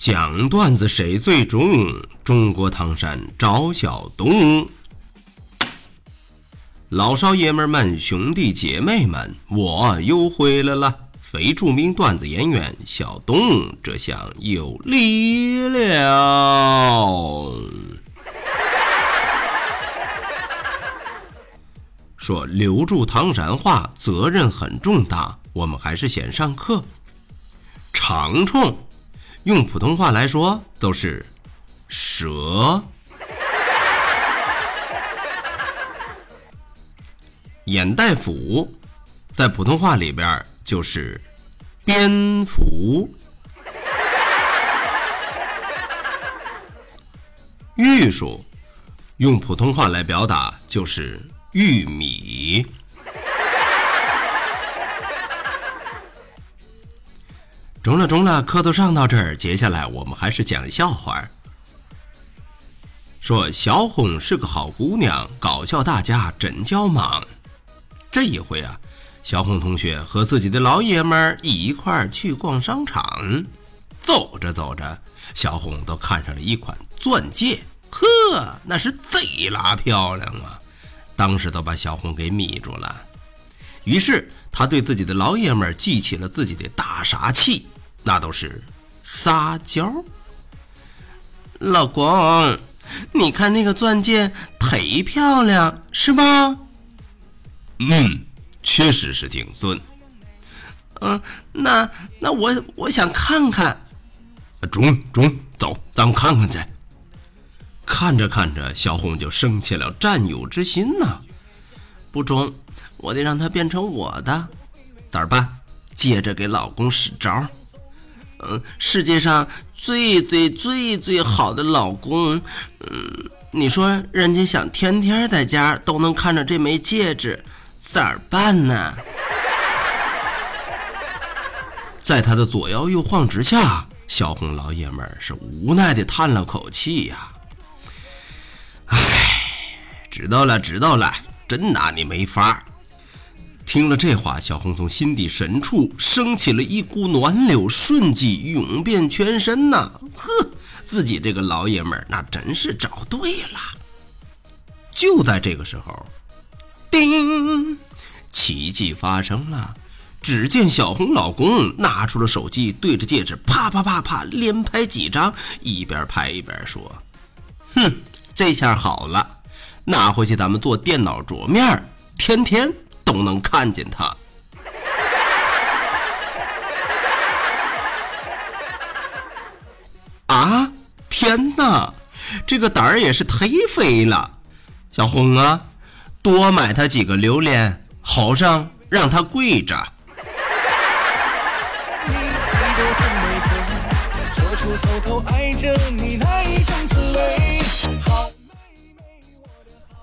讲段子谁最中？中国唐山赵小东。老少爷们们、兄弟姐妹们，我又回来了！非著名段子演员小东，这下有力了。说留住唐山话，责任很重大。我们还是先上课。长虫。用普通话来说都是蛇，眼袋鼠，在普通话里边就是蝙蝠，玉树，用普通话来表达就是玉米。中了中了，课都上到这儿，接下来我们还是讲笑话。说小红是个好姑娘，搞笑大家真叫忙。这一回啊，小红同学和自己的老爷们儿一块儿去逛商场，走着走着，小红都看上了一款钻戒，呵，那是贼拉漂亮啊！当时都把小红给迷住了。于是他对自己的老爷们儿记起了自己的大杀器。那都是撒娇。老公，你看那个钻戒忒漂亮，是吧？嗯，确实是挺尊。嗯，那那我我想看看。中中，走，咱们看看去。看着看着，小红就生起了占有之心呐。不中，我得让它变成我的。咋办？接着给老公使招。嗯，世界上最最最最好的老公，嗯，你说人家想天天在家都能看着这枚戒指，咋办呢？在他的左摇右晃之下，小红老爷们儿是无奈的叹了口气呀。唉，知道了知道了，真拿你没法。听了这话，小红从心底深处升起了一股暖流，瞬即涌遍全身呐！呵，自己这个老爷们儿那真是找对了。就在这个时候，叮，奇迹发生了！只见小红老公拿出了手机，对着戒指啪啪啪啪连拍几张，一边拍一边说：“哼，这下好了，拿回去咱们做电脑桌面，天天。”都能看见他啊！天哪，这个胆儿也是忒肥了。小红啊，多买他几个榴莲，好上让他跪着。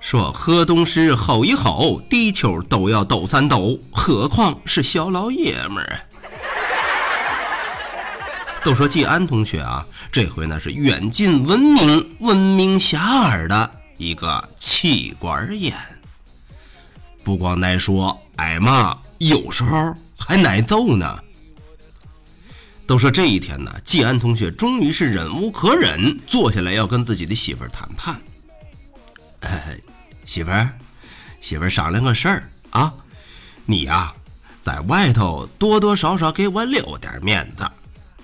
说河东狮吼一吼，地球都要抖三抖，何况是小老爷们儿？都说季安同学啊，这回呢是远近闻名、闻名遐迩的一个气管炎，不光挨说挨骂，有时候还挨揍呢。都说这一天呢，季安同学终于是忍无可忍，坐下来要跟自己的媳妇儿谈判。嘿嘿。媳妇儿，媳妇儿商量个事儿啊，你呀，在外头多多少少给我留点面子，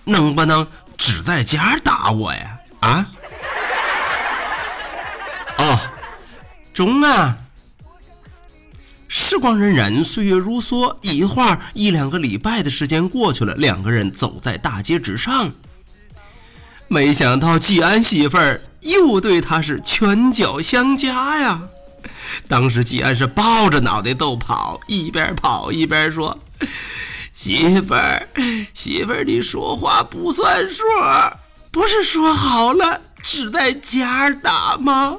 能不能只在家打我呀？啊？哦，中啊！时光荏苒，岁月如梭，一晃一两个礼拜的时间过去了，两个人走在大街之上，没想到季安媳妇儿又对他是拳脚相加呀。当时季安是抱着脑袋都跑，一边跑一边说：“媳妇儿，媳妇儿，你说话不算数，不是说好了只在家打吗？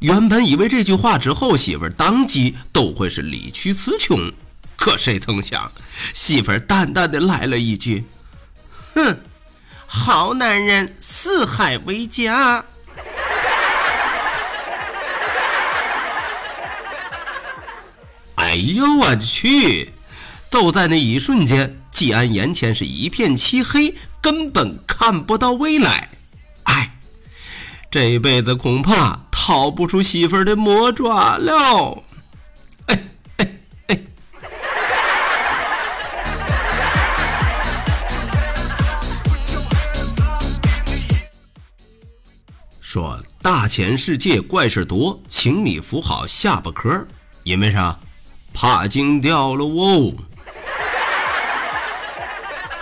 原本以为这句话之后，媳妇儿当即都会是理屈词穷，可谁曾想，媳妇儿淡淡的来了一句：“哼，好男人四海为家。”哎呦我去！都在那一瞬间，季安眼前是一片漆黑，根本看不到未来。哎，这辈子恐怕逃不出媳妇儿的魔爪了。哎哎哎！说大千世界怪事多，请你扶好下巴壳，因为啥？怕惊掉了哦。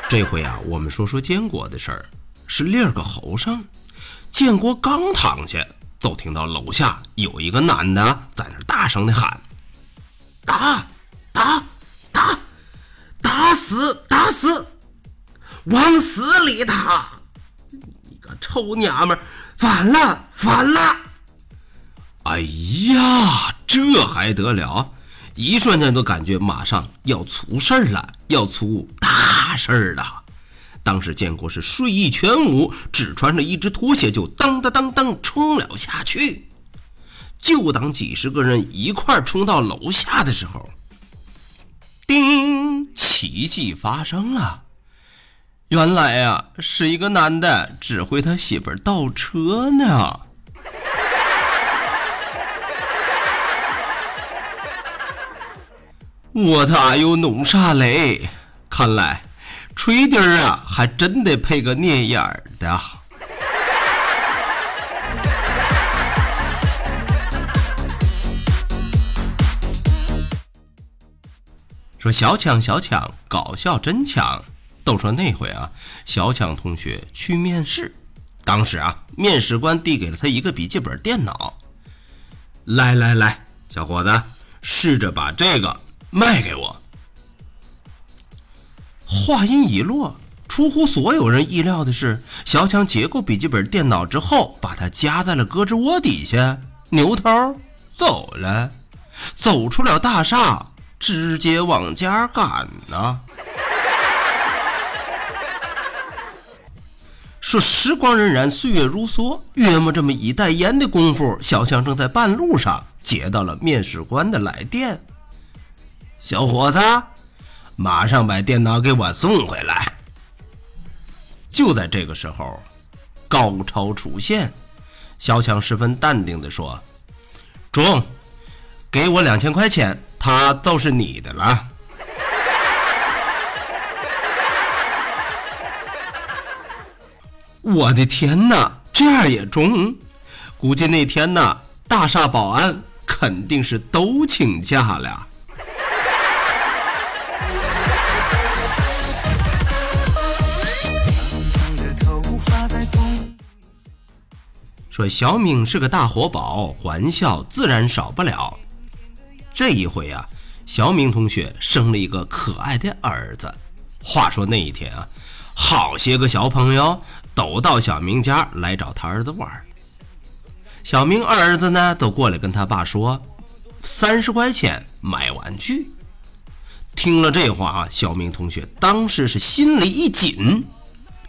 这回啊，我们说说建国的事儿。是另儿个后生，建国刚躺下，就听到楼下有一个男的在那大声的喊：“打打打，打死打死，往死里打！你个臭娘们儿，反了反了！”哎呀，这还得了！一瞬间都感觉马上要出事儿了，要出大事儿了。当时建国是睡意全无，只穿着一只拖鞋就当当当当冲了下去。就当几十个人一块冲到楼下的时候，叮！奇迹发生了。原来呀，是一个男的指挥他媳妇儿倒车呢。我的哎呦，弄啥嘞？看来吹笛儿啊，还真得配个镊眼儿的。说小强，小强，搞笑真强。都说那回啊，小强同学去面试，当时啊，面试官递给了他一个笔记本电脑。来来来，小伙子，试着把这个。卖给我！话音一落，出乎所有人意料的是，小强接过笔记本电脑之后，把它夹在了胳肢窝底下，扭头走了，走出了大厦，直接往家赶呢。说时光荏苒，岁月如梭，约莫这么一袋烟的功夫，小强正在半路上接到了面试官的来电。小伙子，马上把电脑给我送回来。就在这个时候，高超出现，小强十分淡定地说：“中，给我两千块钱，它都是你的了。”我的天哪，这样也中？估计那天呢，大厦保安肯定是都请假了。说小敏是个大活宝，玩笑自然少不了。这一回啊，小敏同学生了一个可爱的儿子。话说那一天啊，好些个小朋友都到小明家来找他儿子玩。小明儿子呢，都过来跟他爸说：“三十块钱买玩具。”听了这话啊，小明同学当时是心里一紧，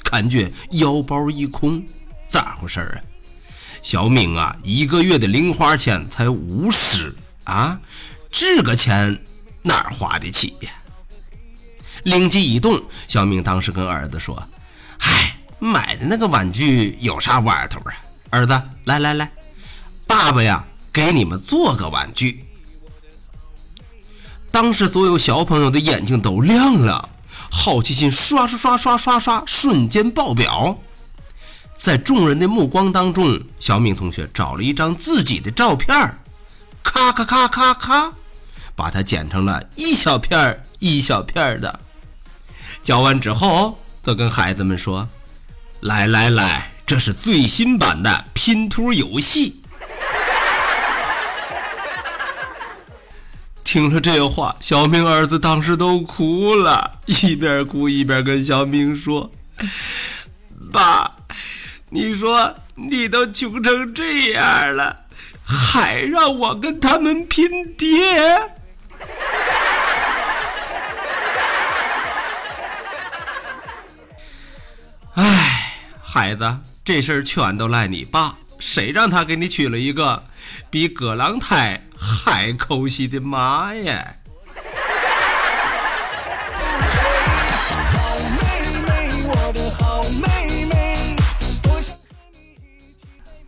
感觉腰包一空，咋回事儿啊？小敏啊，一个月的零花钱才五十啊，这个钱哪儿花得起呀？灵机一动，小敏当时跟儿子说：“嗨，买的那个玩具有啥玩头啊？儿子，来来来，爸爸呀，给你们做个玩具。”当时所有小朋友的眼睛都亮了，好奇心刷刷刷刷刷刷，瞬间爆表。在众人的目光当中，小敏同学找了一张自己的照片咔咔咔咔咔，把它剪成了一小片一小片的。剪完之后，都跟孩子们说：“来来来，这是最新版的拼图游戏。”听了这话，小明儿子当时都哭了，一边哭一边跟小明说：“爸。”你说你都穷成这样了，还让我跟他们拼爹。哎，孩子，这事儿全都赖你爸，谁让他给你娶了一个比葛朗台还抠西的妈呀！